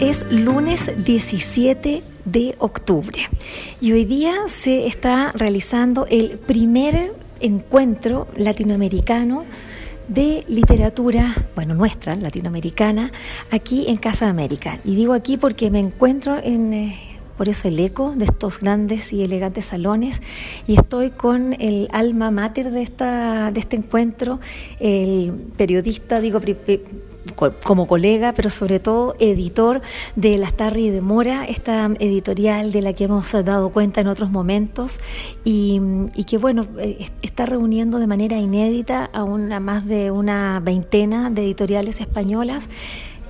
Es lunes 17 de octubre y hoy día se está realizando el primer encuentro latinoamericano de literatura, bueno, nuestra, latinoamericana, aquí en Casa América. Y digo aquí porque me encuentro en... Por eso el eco de estos grandes y elegantes salones. Y estoy con el alma mater de esta de este encuentro, el periodista, digo como colega, pero sobre todo editor de Las Tarri de Mora, esta editorial de la que hemos dado cuenta en otros momentos. Y, que, bueno, eh, está reuniendo de manera inédita a una, más de una veintena de editoriales españolas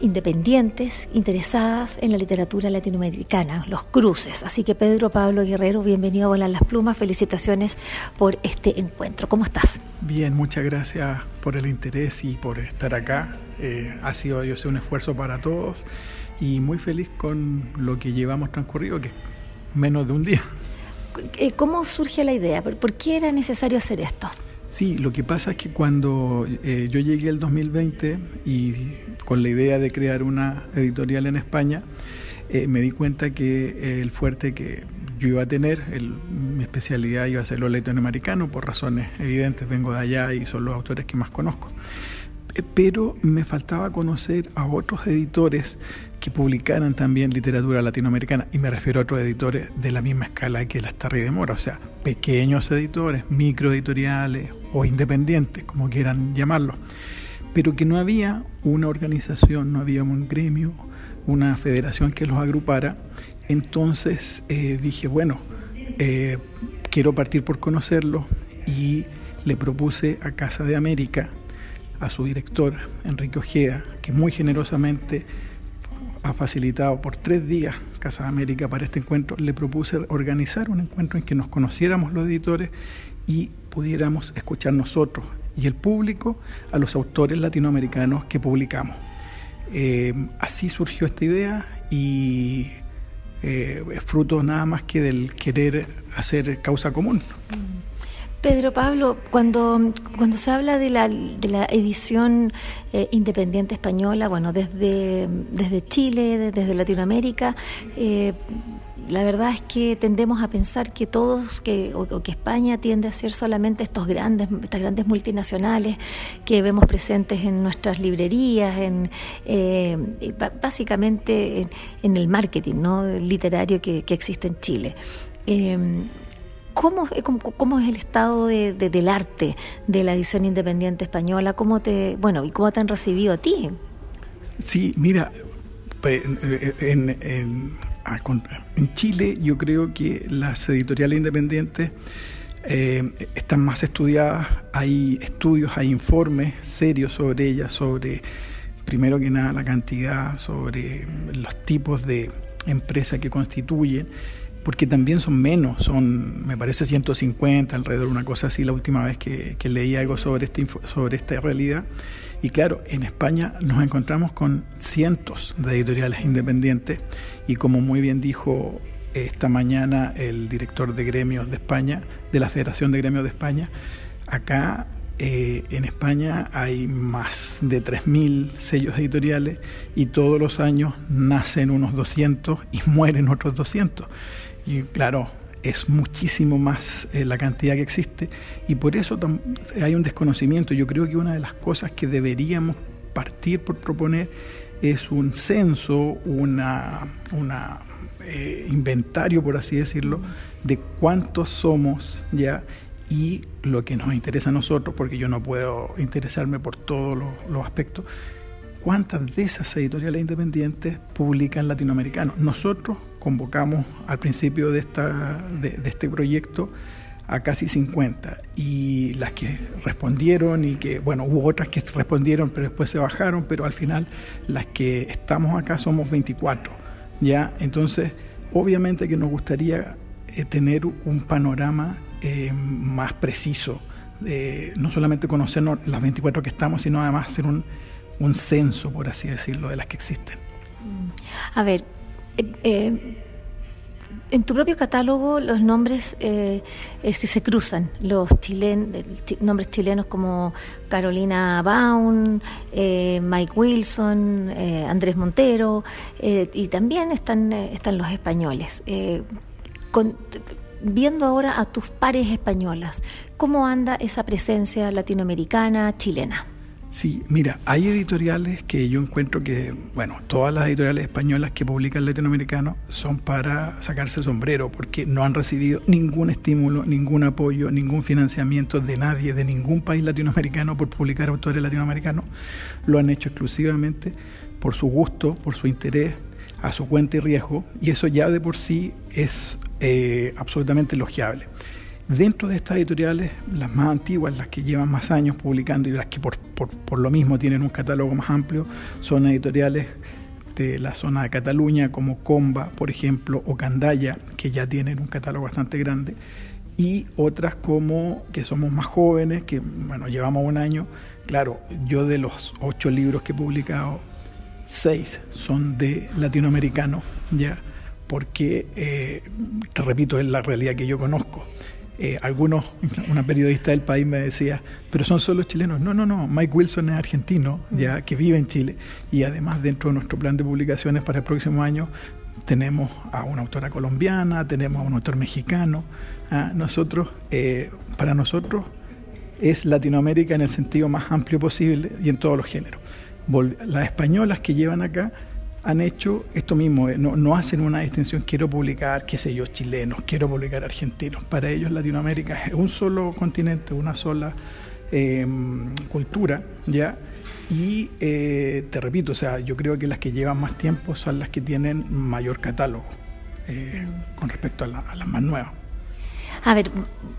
independientes, interesadas en la literatura latinoamericana, los cruces. Así que Pedro Pablo Guerrero, bienvenido a Volar las Plumas, felicitaciones por este encuentro. ¿Cómo estás? Bien, muchas gracias por el interés y por estar acá. Eh, ha sido, yo sé, un esfuerzo para todos y muy feliz con lo que llevamos transcurrido, que es menos de un día. Eh, ¿Cómo surge la idea? ¿Por qué era necesario hacer esto? Sí, lo que pasa es que cuando eh, yo llegué el 2020 y con la idea de crear una editorial en España, me di cuenta que el fuerte que yo iba a tener, mi especialidad iba a ser lo latinoamericano, por razones evidentes, vengo de allá y son los autores que más conozco. Eh, pero me faltaba conocer a otros editores que publicaran también literatura latinoamericana, y me refiero a otros editores de la misma escala que las Tarri de Mora, o sea, pequeños editores, microeditoriales o independientes, como quieran llamarlo, pero que no había una organización, no había un gremio, una federación que los agrupara. Entonces eh, dije, bueno, eh, quiero partir por conocerlo y le propuse a Casa de América, a su director, Enrique Ojeda, que muy generosamente ha facilitado por tres días Casa América para este encuentro, le propuse organizar un encuentro en que nos conociéramos los editores y pudiéramos escuchar nosotros y el público a los autores latinoamericanos que publicamos. Eh, así surgió esta idea y eh, es fruto nada más que del querer hacer causa común. Mm. Pedro Pablo, cuando, cuando se habla de la, de la edición eh, independiente española, bueno, desde, desde Chile, desde Latinoamérica, eh, la verdad es que tendemos a pensar que todos, que, o, que España tiende a ser solamente estos grandes, estas grandes multinacionales que vemos presentes en nuestras librerías, en eh, básicamente en, el marketing ¿no? literario que, que existe en Chile. ¿Cómo, cómo, es el estado de, del arte de la edición independiente española? ¿Cómo te, bueno, y cómo te han recibido a ti? Sí, mira, en, en, Chile yo creo que las editoriales independientes eh, están más estudiadas, hay estudios, hay informes serios sobre ellas, sobre, primero que nada, la cantidad, sobre los tipos de empresas que constituyen porque también son menos, son, me parece, 150, alrededor de una cosa así, la última vez que, leí algo sobre, este, sobre esta realidad. Y claro, en España nos encontramos con cientos de editoriales independientes y como muy bien dijo esta mañana el director de gremios de España, de la Federación de Gremios de España, acá eh, en España hay más de 3.000 sellos editoriales y todos los años nacen unos 200 y mueren otros 200. Y claro, es muchísimo más eh, la cantidad que existe y por eso hay un desconocimiento. Yo creo que una de las cosas que deberíamos partir por proponer es un censo, una, eh, inventario, por así decirlo, de cuántos somos ya y lo que nos interesa a nosotros, porque yo no puedo interesarme por todos los aspectos, cuántas de esas editoriales independientes publican latinoamericanos. Nosotros convocamos al principio de, esta, de, este proyecto a casi 50 y las que respondieron y que, bueno, hubo otras que respondieron pero después se bajaron, pero al final las que estamos acá somos 24, ¿ya? Entonces, obviamente que nos gustaría eh, tener un panorama eh, más preciso, no solamente conocernos las 24 que estamos, sino además hacer un, un censo, por así decirlo, de las que existen. A ver, eh, en tu propio catálogo los nombres eh, eh se cruzan, los chilen, nombres chilenos como Carolina Baum, eh, Mike Wilson, eh, Andrés Montero, y también están, están los españoles. viendo ahora a tus pares españolas, ¿cómo anda esa presencia latinoamericana, chilena? Sí, mira, hay editoriales que yo encuentro que, bueno, todas las editoriales españolas que publican latinoamericano son para sacarse el sombrero, porque no han recibido ningún estímulo, ningún apoyo, ningún financiamiento de nadie, de ningún país latinoamericano por publicar autores latinoamericanos. Lo han hecho exclusivamente por su gusto, por su interés, a su cuenta y riesgo, y eso ya de por sí es eh, absolutamente elogiable. Dentro de estas editoriales, las más antiguas, las que llevan más años publicando y las que por, lo mismo tienen un catálogo más amplio, son editoriales de la zona de Cataluña como Comba, por ejemplo, o Candaya, que ya tienen un catálogo bastante grande, y otras como que somos más jóvenes, que bueno, llevamos un año. Claro, yo de los ocho libros que he publicado, seis son de latinoamericano, ya, porque, eh, te repito, es la realidad que yo conozco. Eh, algunos, una periodista del país me decía, pero son solo chilenos. No, no, no, Mike Wilson es argentino, ya mm. que vive en Chile. Y además dentro de nuestro plan de publicaciones para el próximo año tenemos a una autora colombiana, tenemos a un autor mexicano. ¿ah? nosotros, eh, para nosotros es Latinoamérica en el sentido más amplio posible y en todos los géneros. Las españolas que llevan acá han hecho esto mismo, eh, no, hacen una distinción, quiero publicar, qué sé yo, chilenos, quiero publicar argentinos. Para ellos Latinoamérica es un solo continente, una sola em, cultura, ¿ya? Y eh, te repito, o sea, yo creo que las que llevan más tiempo son las que tienen mayor catálogo eh, con respecto a las más nuevas. A ver,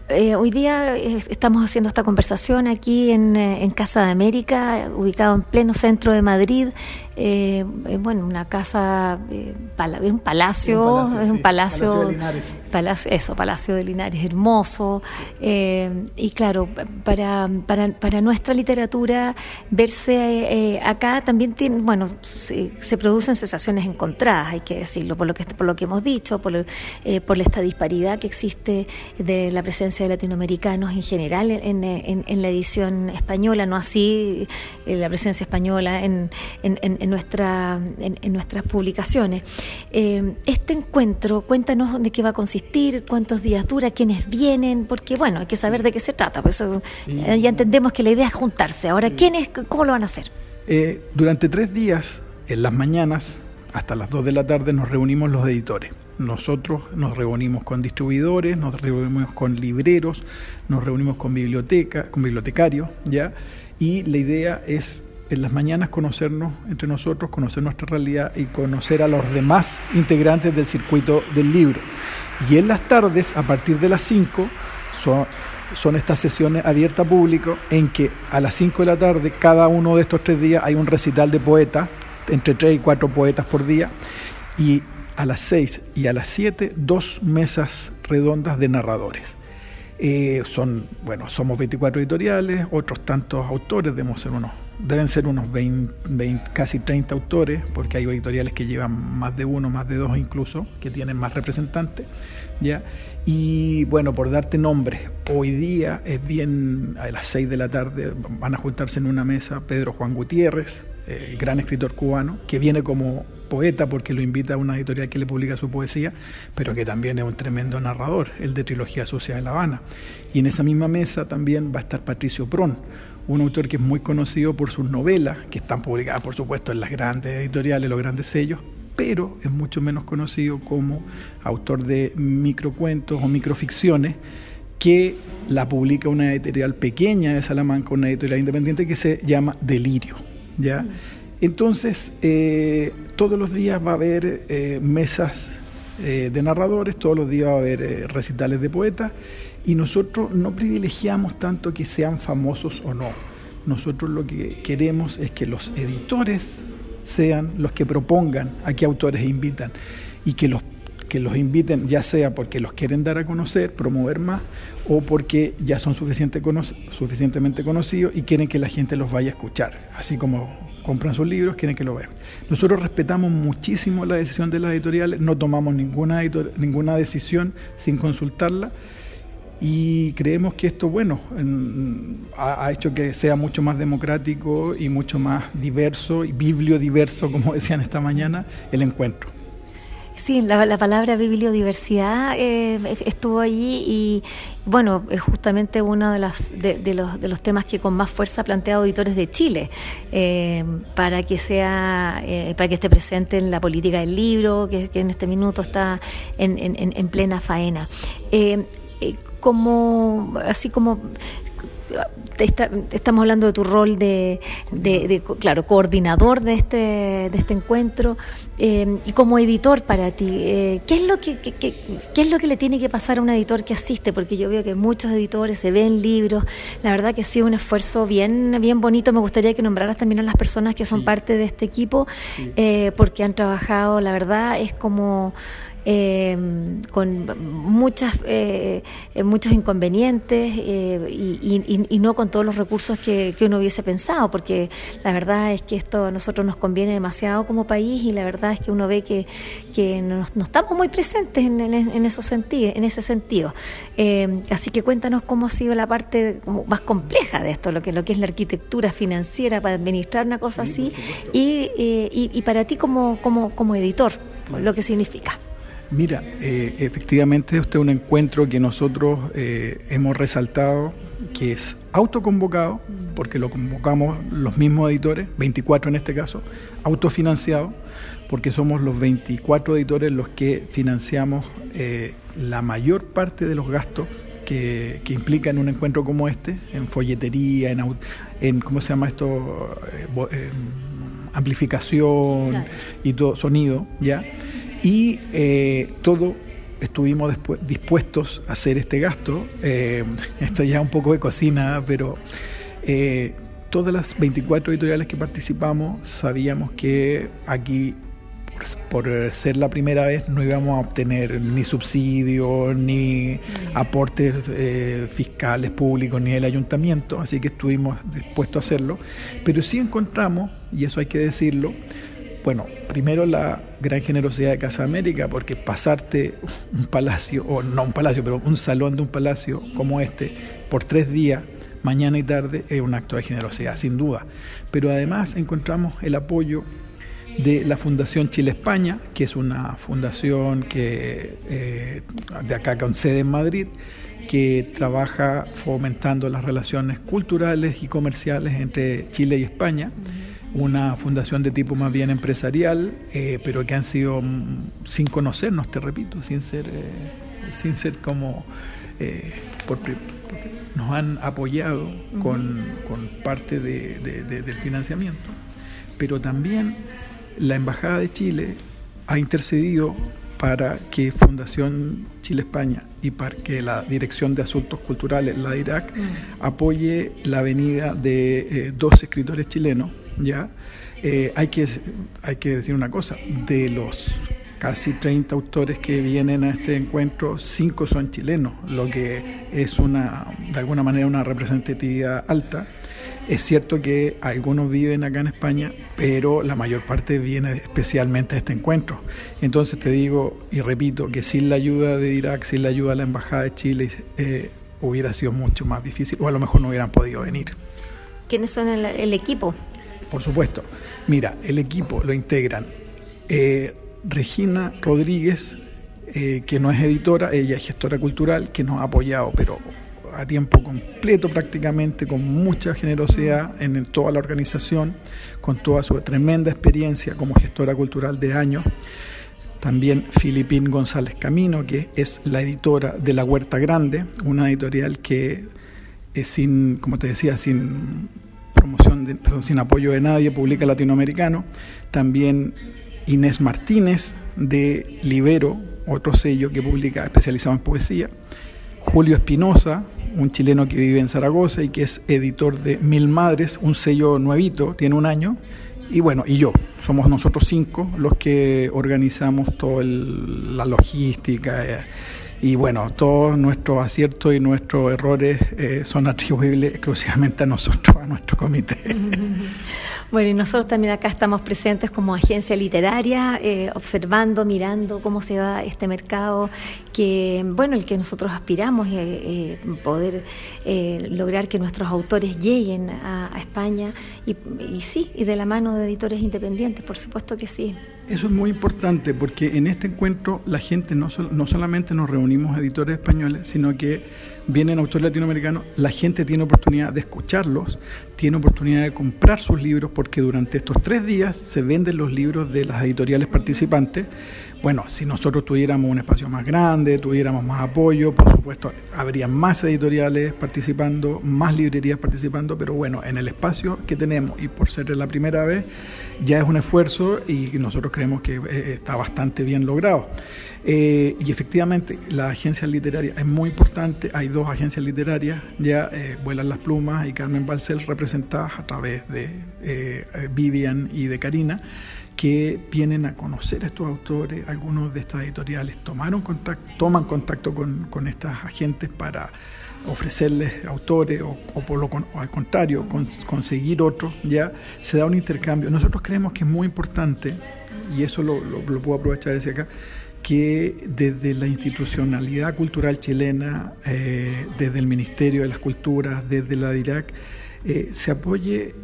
eh, hoy día eh, estamos haciendo esta conversación aquí en, Casa de América, ubicado en pleno centro de Madrid. Bueno, una casa, un palacio, es un palacio, palacio, de Linares. Palacio, eso, Palacio de Linares, hermoso. y claro, para, para, para, nuestra literatura, verse acá también tiene, bueno, se, se, producen sensaciones encontradas, hay que decirlo, por lo que, por lo que hemos dicho, por, por esta disparidad que existe de la presencia de latinoamericanos en general en, la edición española, no así eh, la presencia española en, nuestra, en, nuestras publicaciones. Eh, este encuentro, cuéntanos de qué va a consistir, cuántos días dura, quiénes vienen, porque bueno, hay que saber de qué se trata, por eso eh, ya entendemos que la idea es juntarse. Ahora, ¿quiénes, cómo lo van a hacer? durante tres días, en las mañanas, hasta las dos de la tarde, nos reunimos los editores nosotros nos reunimos con distribuidores, nos reunimos con libreros, nos reunimos con biblioteca, con bibliotecarios, ¿ya? Y la idea es en las mañanas conocernos entre nosotros, conocer nuestra realidad y conocer a los demás integrantes del circuito del libro. Y en las tardes, a partir de las 5, son, estas sesiones abiertas a público en que a las 5 de la tarde, cada uno de estos tres días, hay un recital de poetas, entre tres y cuatro poetas por día, y a las 6 y a las 7 dos mesas redondas de narradores. Eh, son, bueno, somos 24 editoriales, otros tantos autores, deben ser unos, deben ser unos 20, casi 30 autores, porque hay editoriales que llevan más de uno, más de dos incluso, que tienen más representantes, ¿ya? Y bueno, por darte nombres, hoy día es bien, a las 6 de la tarde van a juntarse en una mesa Pedro Juan Gutiérrez, el gran escritor cubano, que viene como poeta porque lo invita a una editorial que le publica su poesía, pero que también es un tremendo narrador, el de Trilogía Sucia de La Habana. Y en esa misma mesa también va a estar Patricio Prón, un autor que es muy conocido por sus novelas, que están publicadas por supuesto en las grandes editoriales, los grandes sellos, pero es mucho menos conocido como autor de microcuentos o microficciones que la publica una editorial pequeña de Salamanca, una editorial independiente que se llama Delirio. ¿ya? Entonces, eh, todos los días va a haber eh, mesas eh, de narradores, todos los días va a haber recitales de poetas Y nosotros no privilegiamos tanto que sean famosos o no. Nosotros lo que queremos es que los editores sean los que propongan a qué autores invitan y que los que los inviten, ya sea porque los quieren dar a conocer, promover más, o porque ya son suficiente suficientemente conocidos y quieren que la gente los vaya a escuchar. Así como compran sus libros, quieren que lo vean. Nosotros respetamos muchísimo la decisión de las editoriales, no tomamos ninguna, ninguna decisión sin consultarla y creemos que esto, bueno, ha, hecho que sea mucho más democrático y mucho más diverso y bibliodiverso, como decían esta mañana, el encuentro. Sí, la, palabra bibliodiversidad eh, estuvo allí y bueno, es justamente uno de los, de, los, de los temas que con más fuerza ha planteado Auditores de Chile eh, para que sea eh, para que esté presente en la política del libro, que, en este minuto está en, en plena faena. Como así como estamos hablando de tu rol de, claro, coordinador de este, de este encuentro eh, y como editor para ti. Eh, ¿qué, es lo que, qué, es lo que le tiene que pasar a un editor que asiste? Porque yo veo que muchos editores se ven libros. La verdad que ha sido un esfuerzo bien, bien bonito. Me gustaría que nombraras también a las personas que son parte de este equipo, eh, porque han trabajado, la verdad, es como eh, con muchas, eh, muchos inconvenientes eh, y, no con todos los recursos que, uno hubiese pensado, porque la verdad es que esto a nosotros nos conviene demasiado como país y la verdad es que uno ve que, que no, estamos muy presentes en, en, esos sentidos, en ese sentido. Eh, así que cuéntanos cómo ha sido la parte más compleja de esto, lo que, lo que es la arquitectura financiera para administrar una cosa así y, y, para ti como, como, como editor, lo que significa. Mira, eh, efectivamente este es un encuentro que nosotros eh, hemos resaltado, que es autoconvocado, porque lo convocamos los mismos editores, 24 en este caso, autofinanciado, porque somos los 24 editores los que financiamos eh, la mayor parte de los gastos que, que, implican un encuentro como este, en folletería, en, en ¿cómo se llama esto? amplificación y todo, sonido, ¿ya? Y eh, todo estuvimos dispuestos a hacer este gasto. Eh, esto ya es un poco de cocina, pero eh, todas las 24 editoriales que participamos sabíamos que aquí, por, ser la primera vez, no íbamos a obtener ni subsidios, ni aportes fiscales públicos, ni el ayuntamiento, así que estuvimos dispuestos a hacerlo. Pero sí encontramos, y eso hay que decirlo, bueno, primero la gran generosidad de Casa América, porque pasarte un palacio, o no un palacio, pero un salón de un palacio como este por tres días, mañana y tarde, es un acto de generosidad, sin duda. Pero además encontramos el apoyo de la Fundación Chile España, que es una fundación que eh, de acá con sede en Madrid, que trabaja fomentando las relaciones culturales y comerciales entre Chile y España una fundación de tipo más bien empresarial, eh, pero que han sido mm, sin conocernos, te repito, sin ser, eh, sin ser como eh, nos han apoyado con, parte del financiamiento, pero también la Embajada de Chile ha intercedido para que Fundación Chile España y para que la Dirección de Asuntos Culturales, la DIRAC, apoye la venida de dos escritores chilenos ¿ya? Eh, hay, que, hay que decir una cosa, de los casi 30 autores que vienen a este encuentro, 5 son chilenos, lo que es una, de alguna manera una representatividad alta. Es cierto que algunos viven acá en España, pero la mayor parte viene especialmente a este encuentro. Entonces te digo y repito que sin la ayuda de Irak, sin la ayuda de la Embajada de Chile, eh, hubiera sido mucho más difícil o a lo mejor no hubieran podido venir. ¿Quiénes son el equipo? por supuesto. Mira, el equipo lo integran eh, Regina Rodríguez, eh, que no es editora, ella es gestora cultural, que nos ha apoyado, pero a tiempo completo prácticamente, con mucha generosidad en, toda la organización, con toda su tremenda experiencia como gestora cultural de años. También Filipín González Camino, que es la editora de La Huerta Grande, una editorial que, es sin, como te decía, sin promoción, sin apoyo de nadie, publica Latinoamericano. También Inés Martínez de Libero, otro sello que publica especializado en poesía. Julio Espinosa, un chileno que vive en Zaragoza y que es editor de Mil Madres, un sello nuevito, tiene un año, y bueno, y yo. Somos nosotros cinco los que organizamos toda la logística. Eh, y bueno, todos nuestros aciertos y nuestros errores eh, son atribuibles exclusivamente a nosotros, a nuestro comité. Bueno, y nosotros también acá estamos presentes como agencia literaria, eh, observando, mirando cómo se da este mercado, que, bueno, el que nosotros aspiramos, eh, eh poder eh, lograr que nuestros autores lleguen a, España, y, y sí, y de la mano de editores independientes, por supuesto que sí. Eso es muy importante porque en este encuentro la gente no, no solamente nos reunimos editores españoles, sino que vienen autores latinoamericanos, la gente tiene oportunidad de escucharlos, tiene oportunidad de comprar sus libros porque durante estos tres días se venden los libros de las editoriales participantes. Bueno, si nosotros tuviéramos un espacio más grande, tuviéramos más apoyo, por supuesto, habría más editoriales participando, más librerías participando, pero bueno, en el espacio que tenemos y por ser la primera vez, ya es un esfuerzo y nosotros creemos que eh, está bastante bien logrado. Eh, y efectivamente, la agencia literaria es muy importante. Hay dos agencias literarias, ya eh, Vuelan las Plumas y Carmen Balcel, representadas a través de Vivian y de Karina, que vienen a conocer a estos autores. Algunos de estas editoriales toman contacto con, estas agentes para ofrecerles autores o, por lo, al contrario, conseguir otros, ya se da un intercambio. Nosotros creemos que es muy importante, y eso lo puedo aprovechar desde acá, que desde la institucionalidad cultural chilena, eh, desde el Ministerio de las Culturas, desde la DIRAC, eh, se apoye,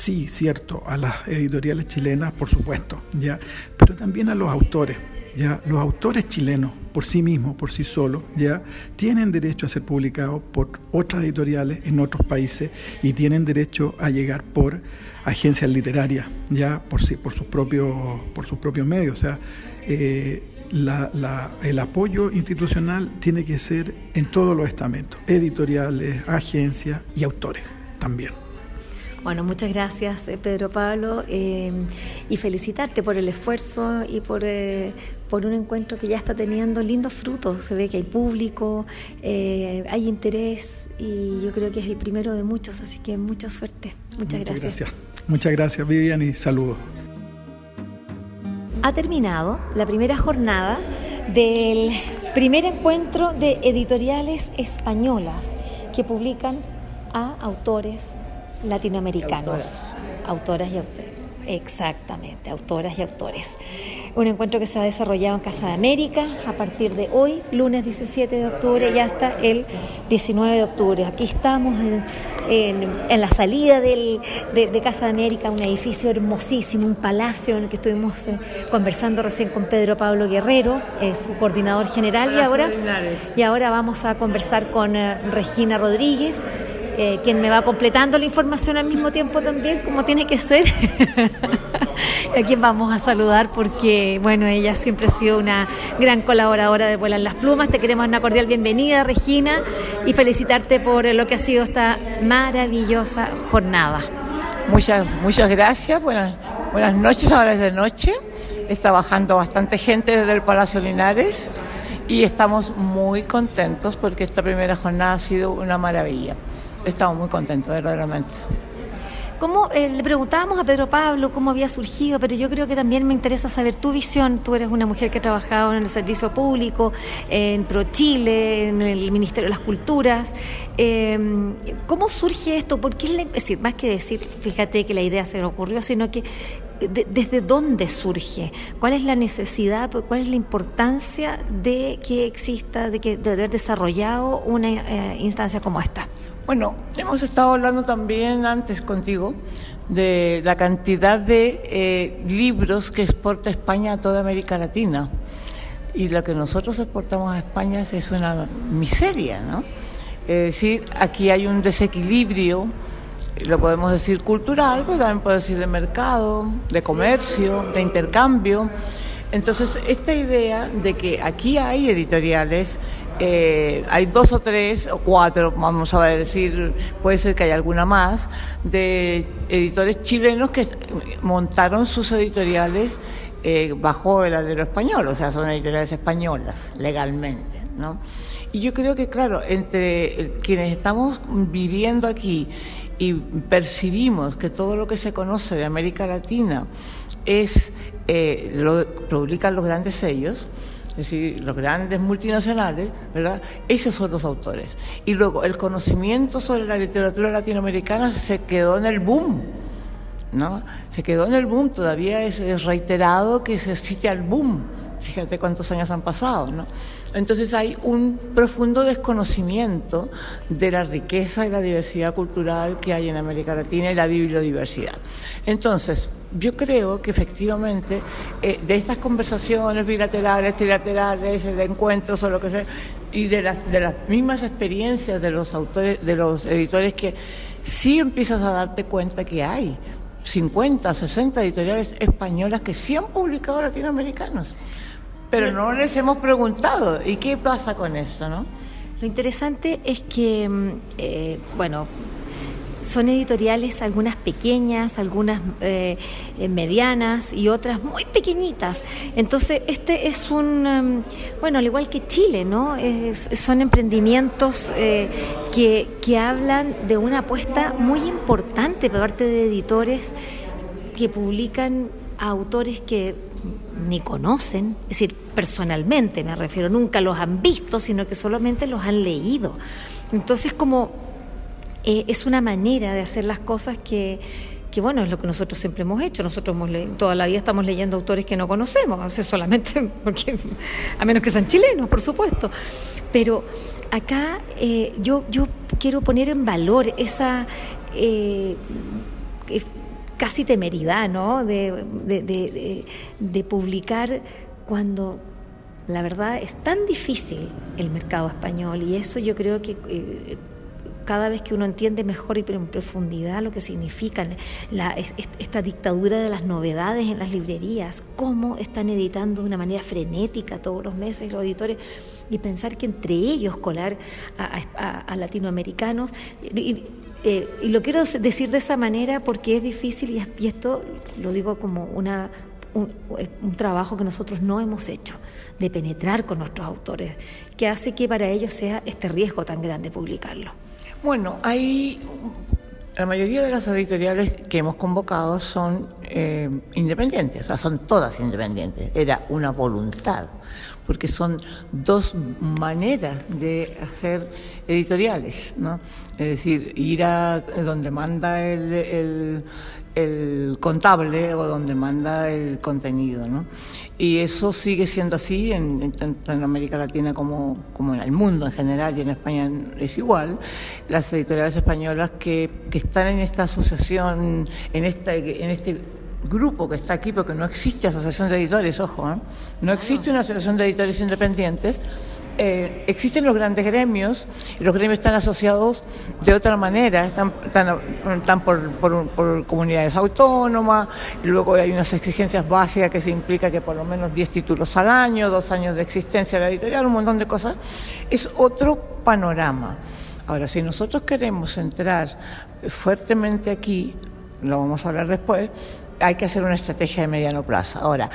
sí, cierto, a las editoriales chilenas, por supuesto, ya, pero también a los autores. Ya, los autores chilenos por sí mismos, por sí solos, ya tienen derecho a ser publicados por otras editoriales en otros países y tienen derecho a llegar por agencias literarias, ya por sí, por sus propios, por sus propios medios. O sea, eh, la, el apoyo institucional tiene que ser en todos los estamentos, editoriales, agencias y autores también. Bueno, muchas gracias eh, Pedro Pablo eh, y felicitarte por el esfuerzo y por, eh, por un encuentro que ya está teniendo lindos frutos. Se ve que hay público, hay interés y yo creo que es el primero de muchos, así que mucha suerte. Muchas, gracias. gracias. Muchas gracias Vivian y saludos ha terminado la primera jornada del primer encuentro de editoriales españolas que publican a autores latinoamericanos, autoras y autores. Exactamente, autoras y autores. Un encuentro que se ha desarrollado en Casa de América a partir de hoy, lunes 17 de octubre y hasta el 19 de octubre. Aquí estamos en, la salida de, Casa de América, un edificio hermosísimo, un palacio en el que estuvimos eh, conversando recién con Pedro Pablo Guerrero, eh, su coordinador general, y ahora, y ahora vamos a conversar con eh, Regina Rodríguez eh, quien me va completando la información al mismo tiempo también, como tiene que ser. a quien vamos a saludar porque, bueno, ella siempre ha sido una gran colaboradora de Vuelan las Plumas. Te queremos una cordial bienvenida, Regina, y felicitarte por lo que ha sido esta maravillosa jornada. Muchas, muchas gracias. Buenas, buenas noches, ahora es de noche. Está bajando bastante gente desde el Palacio Linares y estamos muy contentos porque esta primera jornada ha sido una maravilla estamos muy contentos, verdaderamente. ¿Cómo, eh, le preguntábamos a Pedro Pablo cómo había surgido, pero yo creo que también me interesa saber tu visión. Tú eres una mujer que ha trabajado en el servicio público, en Pro Chile, en el Ministerio de las Culturas. Em, ¿Cómo surge esto? ¿Por qué, es decir, más que decir, fíjate que la idea se le ocurrió, sino que desde dónde surge, cuál es la necesidad, cuál es la importancia de que exista, de que de haber desarrollado una eh, instancia como esta. Bueno, hemos estado hablando también antes contigo de la cantidad de eh, libros que exporta España a toda América Latina. Y lo que nosotros exportamos a España es una miseria, ¿no? Es decir, aquí hay un desequilibrio, lo podemos decir cultural, pero también podemos decir de mercado, de comercio, de intercambio. Entonces, esta idea de que aquí hay editoriales eh, hay dos o tres o cuatro, vamos a decir, puede ser que haya alguna más, de editores chilenos que montaron sus editoriales eh, bajo el alero español, o sea, son editoriales españolas legalmente, ¿no? Y yo creo que, claro, entre quienes estamos viviendo aquí y percibimos que todo lo que se conoce de América Latina es eh, lo publican los grandes sellos, es decir, los grandes multinacionales, ¿verdad? Esos son los autores. Y luego el conocimiento sobre la literatura latinoamericana se quedó en el boom, ¿no? Se quedó en el boom, todavía es, reiterado que se cite al boom. Fíjate cuántos años han pasado, ¿no? Entonces hay un profundo desconocimiento de la riqueza y la diversidad cultural que hay en América Latina y la bibliodiversidad. Entonces, yo creo que efectivamente eh, de estas conversaciones bilaterales, trilaterales, de encuentros o lo que sea, y de las, de las mismas experiencias de los autores, de los editores que sí empiezas a darte cuenta que hay 50, 60 editoriales españolas que sí han publicado latinoamericanos. Pero no les hemos preguntado, ¿y qué pasa con eso, no? Lo interesante es que, mm, eh, bueno, son editoriales, algunas pequeñas, algunas eh, eh, medianas y otras muy pequeñitas. Entonces, este es un, em, bueno, al igual que Chile, ¿no? son emprendimientos que, que hablan de una apuesta muy importante por parte de editores que publican a autores que ni conocen, es decir, personalmente me refiero, nunca los han visto, sino que solamente los han leído. Entonces, como eh, es una manera de hacer las cosas que, que, bueno, es lo que nosotros siempre hemos hecho. Nosotros hemos toda la vida estamos leyendo autores que no conocemos, solamente porque, a menos que sean chilenos, por supuesto. Pero acá eh, yo, yo quiero poner en valor esa... Eh, casi temeridad, ¿no? De, de, publicar cuando la verdad es tan difícil el mercado español y eso yo creo que eh, cada vez que uno entiende mejor y en profundidad lo que significa la, esta dictadura de las novedades en las librerías, cómo están editando de una manera frenética todos los meses los editores y pensar que entre ellos colar a, latinoamericanos. Eh, y lo quiero decir de esa manera porque es difícil y, esto lo digo como una, un, un, trabajo que nosotros no hemos hecho, de penetrar con nuestros autores, que hace que para ellos sea este riesgo tan grande publicarlo. Bueno, hay la mayoría de las editoriales que hemos convocado son eh, independientes, o sea, son todas independientes. Era una voluntad, porque son dos maneras de hacer editoriales, ¿no? Es decir, ir a donde manda el, el contable o donde manda el contenido, ¿no? Y eso sigue siendo así en, en, América Latina como, como, en el mundo en general y en España es igual. Las editoriales españolas que, que están en esta asociación, en, esta, en este grupo que está aquí, porque no existe asociación de editores, ojo, ¿eh? no existe una asociación de editores independientes, eh, existen los grandes gremios, los gremios están asociados de otra manera, están, por, comunidades autónomas, luego hay unas exigencias básicas que se implica que por lo menos 10 títulos al año, dos años de existencia de la editorial, un montón de cosas. Es otro panorama. Ahora, si nosotros queremos entrar fuertemente aquí, lo vamos a hablar después, hay que hacer una estrategia de mediano plazo. Ahora,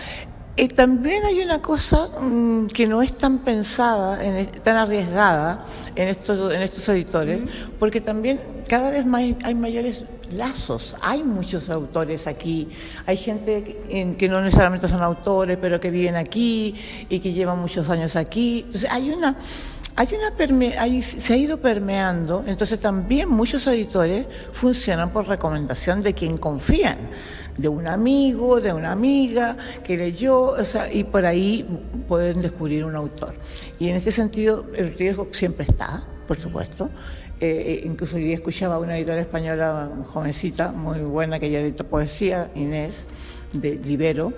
y también hay una cosa mm, que no es tan pensada, tan arriesgada en estos, en estos editores, porque también cada vez más hay mayores lazos. Hay muchos autores aquí, hay gente que, que no necesariamente son autores, pero que viven aquí y que llevan muchos años aquí. Entonces hay una hay una hay, se ha ido permeando, entonces también muchos editores funcionan por recomendación de quien confían de un amigo, de una amiga que leyó, o sea, y por ahí pueden descubrir un autor. Y en ese sentido el riesgo siempre está, por supuesto. Eh, eh, incluso hoy día escuchaba a una editora española jovencita, muy buena, que ella edita poesía, Inés, de Libero,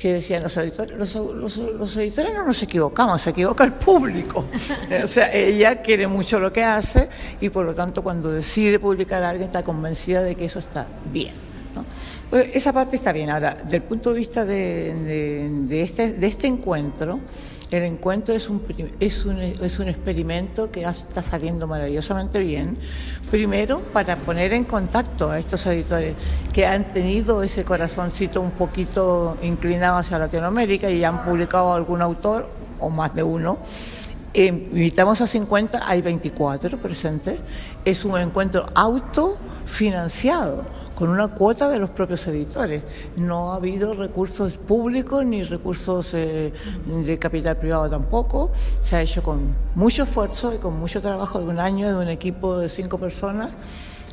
que decían los editores, los, editores no nos equivocamos, se equivoca el público. o sea, ella quiere mucho lo que hace y por lo tanto cuando decide publicar a alguien está convencida de que eso está bien. ¿no? esa parte está bien. Ahora, del punto de vista de, este, de este encuentro, El encuentro es un, es un, es un experimento que está saliendo maravillosamente bien. Primero, para poner en contacto a estos editores que han tenido ese corazoncito un poquito inclinado hacia Latinoamérica y han publicado algún autor o más de uno invitamos a 50, hay 24 presentes. Es un encuentro autofinanciado con una cuota de los propios editores. No ha habido recursos públicos ni recursos eh, de capital privado tampoco. Se ha hecho con mucho esfuerzo y con mucho trabajo de un año de un equipo de cinco personas,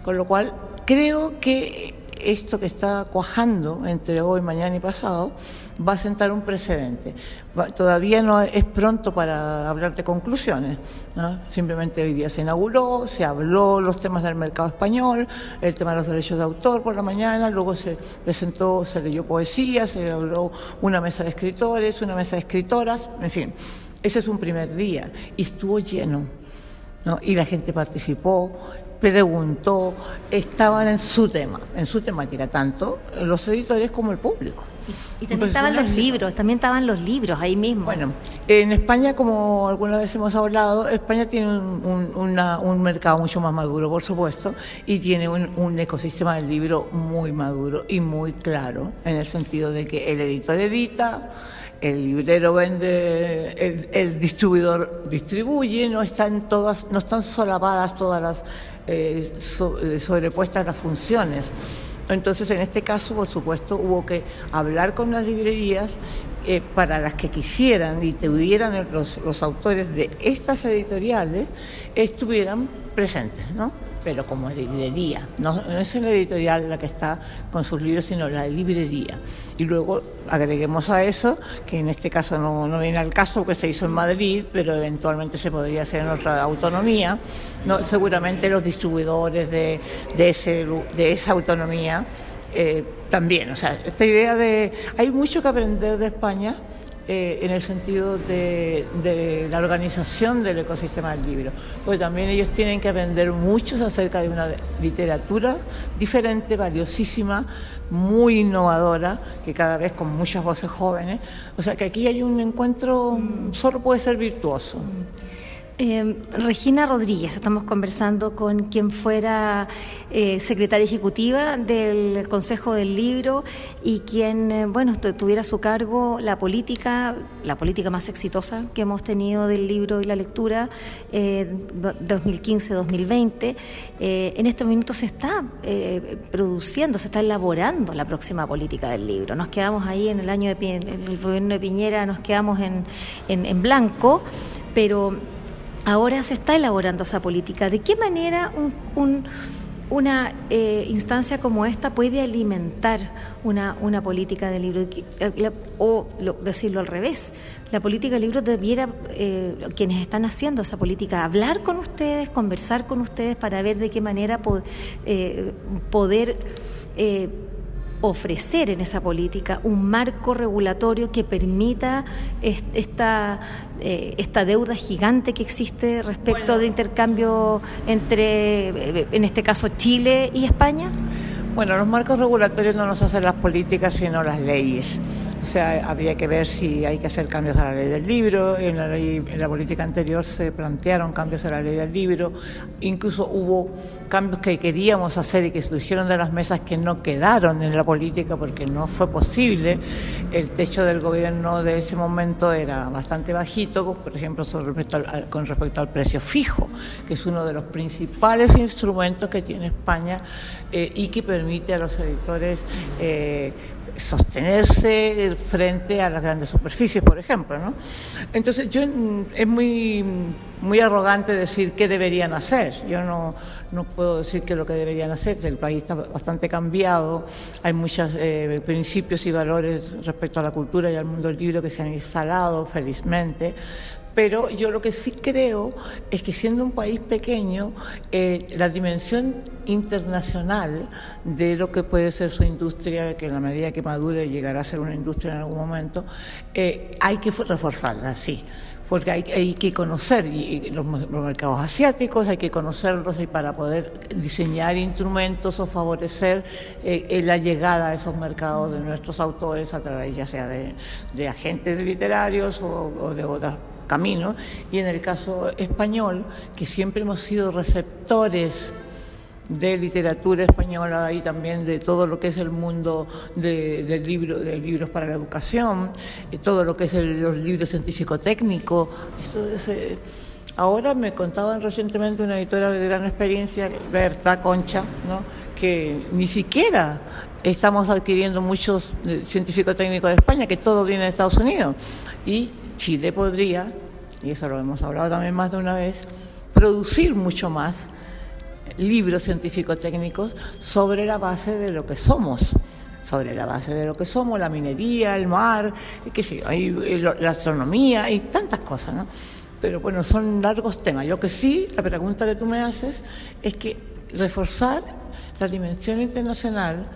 con lo cual creo que esto que está cuajando entre hoy, mañana y pasado va a sentar un precedente. todavía no es pronto para hablar de conclusiones. Simplemente hoy día se inauguró, se habló los temas del mercado español, el tema de los derechos de autor por la mañana, luego se presentó, se leyó poesía, se habló una mesa de escritores, una mesa de escritoras, en fin. Ese es un primer día y estuvo lleno. Y la gente participó, preguntó, estaban en su tema, en su temática, tanto los editores como el público. Y, también estaban los libros, también estaban los libros ahí mismo. Bueno, en España, como alguna vez hemos hablado, España tiene un, mercado mucho más maduro, por supuesto, y tiene un, ecosistema del libro muy maduro y muy claro, en el sentido de que el editor edita, el librero vende, el, distribuidor distribuye, no están todas, no están solapadas todas las eh, eh, sobrepuestas las funciones. Entonces, en este caso, por supuesto, hubo que hablar con las librerías eh, para las que quisieran y tuvieran los, los autores de estas editoriales estuvieran presentes, ¿no? Pero como librería. No, es la editorial la que está con sus libros, sino la librería. Y luego agreguemos a eso, que en este caso no, no viene al caso porque se hizo en Madrid, pero eventualmente se podría hacer en otra autonomía, no, seguramente los distribuidores de, de, ese, de esa autonomía eh, también. O sea, esta idea de... Hay mucho que aprender de España eh, en el sentido de, la organización del ecosistema del libro, porque también ellos tienen que aprender mucho acerca de una literatura diferente, valiosísima, muy innovadora, que cada vez con muchas voces jóvenes. O sea que aquí hay un encuentro, solo puede ser virtuoso. Eh, Regina Rodríguez, estamos conversando con quien fuera eh, secretaria ejecutiva del Consejo del Libro y quien, eh, bueno, tuviera a su cargo la política, la política más exitosa que hemos tenido del libro y la lectura 2015-2020. en este momento se está produciendo, se está elaborando la próxima política del libro. Nos quedamos ahí en el año de en el gobierno de Piñera, nos quedamos en, en, en blanco, pero Ahora se está elaborando esa política. ¿De qué manera una eh, instancia como esta puede alimentar una, política de libro? Eh, o decirlo al revés, la política de libro debiera, eh, quienes están haciendo esa política, hablar con ustedes, conversar con ustedes para ver de qué manera poder ofrecer en esa política un marco regulatorio que permita esta, eh, esta deuda gigante que existe respecto de intercambio entre, eh, en este caso, Chile y España? Bueno, los marcos regulatorios no nos hacen las políticas, sino las leyes. O sea, habría que ver si hay que hacer cambios a la ley del libro. En la, en la política anterior se plantearon cambios a la ley del libro. Incluso hubo cambios que queríamos hacer y que surgieron de las mesas que no quedaron en la política porque no fue posible. El techo del gobierno de ese momento era bastante bajito, por ejemplo, con respecto al precio fijo, que es uno de los principales instrumentos que tiene España eh, y que permite a los editores eh, sostenerse frente a las grandes superficies, por ejemplo. ¿no? Entonces, yo mm, es muy, muy arrogante decir qué deberían hacer. Yo no, no puedo decir que lo que deberían hacer. El país está bastante cambiado, hay muchos eh, principios y valores respecto a la cultura y al mundo del libro que se han instalado, felizmente Pero yo lo que sí creo es que siendo un país pequeño, eh, la dimensión internacional de lo que puede ser su industria, que en la medida que madure llegará a ser una industria en algún momento, eh, hay que reforzarla, sí. Porque hay, que conocer los, mercados asiáticos, hay que conocerlos y para poder diseñar instrumentos o favorecer eh, la llegada a esos mercados de nuestros autores a través ya sea de, agentes literarios o, de otros caminos. Y en el caso español, que siempre hemos sido receptores de literatura española y también de todo lo que es el mundo de, libro, de libros para la educación, y todo lo que es los libros científico-técnicos. Eh, ahora me contaban recientemente una editora de gran experiencia, Berta Concha, ¿no? que ni siquiera estamos adquiriendo muchos eh, científico-técnicos de España, que todo viene de Estados Unidos. Y Chile podría, y eso lo hemos hablado también más de una vez, producir mucho más libros científico-técnicos sobre la base de lo que somos sobre la base de lo que somos, la minería, el mar, qué sé la astronomía y tantas cosas, ¿no? Pero bueno, son largos temas. Lo que sí, la pregunta que tú me haces es que reforzar la dimensión internacional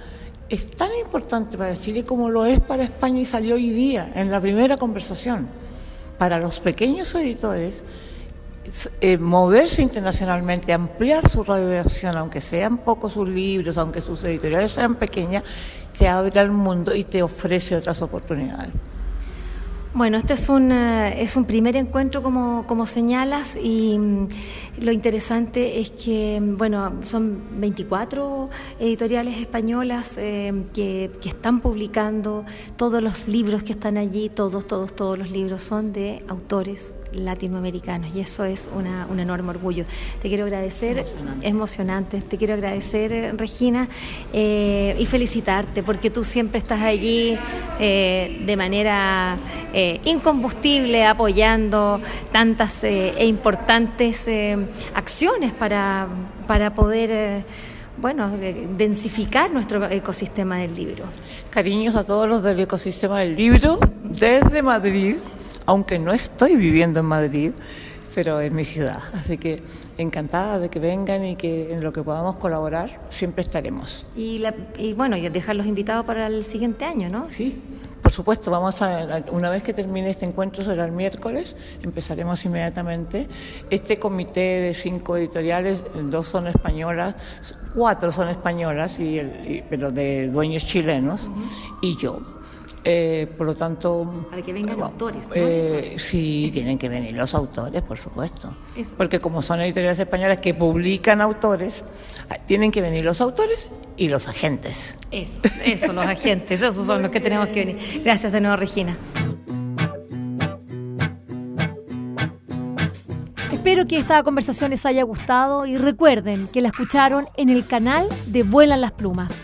es tan importante para Chile como lo es para España y salió hoy día en la primera conversación. Para los pequeños editores, eh, moverse internacionalmente, ampliar su radiación, aunque sean pocos sus libros, aunque sus editoriales sean pequeñas, te abre al mundo y te ofrece otras oportunidades. Bueno, este es un, eh, es un primer encuentro, como, como señalas, y mm, lo interesante es que, mm, bueno, son 24 editoriales españolas eh, que, que, están publicando todos los libros que están allí, todos, todos, todos los libros son de autores latinoamericanos, y eso es una, un enorme orgullo. Te quiero agradecer, emocionante, emocionante. Te quiero agradecer, Regina, eh, y felicitarte, porque tú siempre estás allí de manera eh, incombustible apoyando tantas eh, e importantes eh, acciones para, para poder bueno, densificar nuestro ecosistema del libro. Cariños a todos los del ecosistema del libro desde Madrid, aunque no estoy viviendo en Madrid, pero en mi ciudad. Así que encantada de que vengan y que en lo que podamos colaborar siempre estaremos. Y, y bueno, y dejarlos invitados para el siguiente año, ¿no? Sí, supuesto, vamos a, una vez que termine este encuentro, será el miércoles, empezaremos inmediatamente. Este comité de cinco editoriales, dos son españolas, cuatro son españolas, y, pero de dueños chilenos, y yo. Eh, por lo tanto... Para que vengan autores. Eh, sí, tienen que venir los autores, por supuesto. Porque como son editoriales españolas que publican autores, tienen que venir los autores y los agentes. Eso, eso los agentes, esos son los que tenemos que venir. Gracias de nuevo, Regina. Espero que esta conversación les haya gustado y recuerden que la escucharon en el canal de Vuelan las Plumas.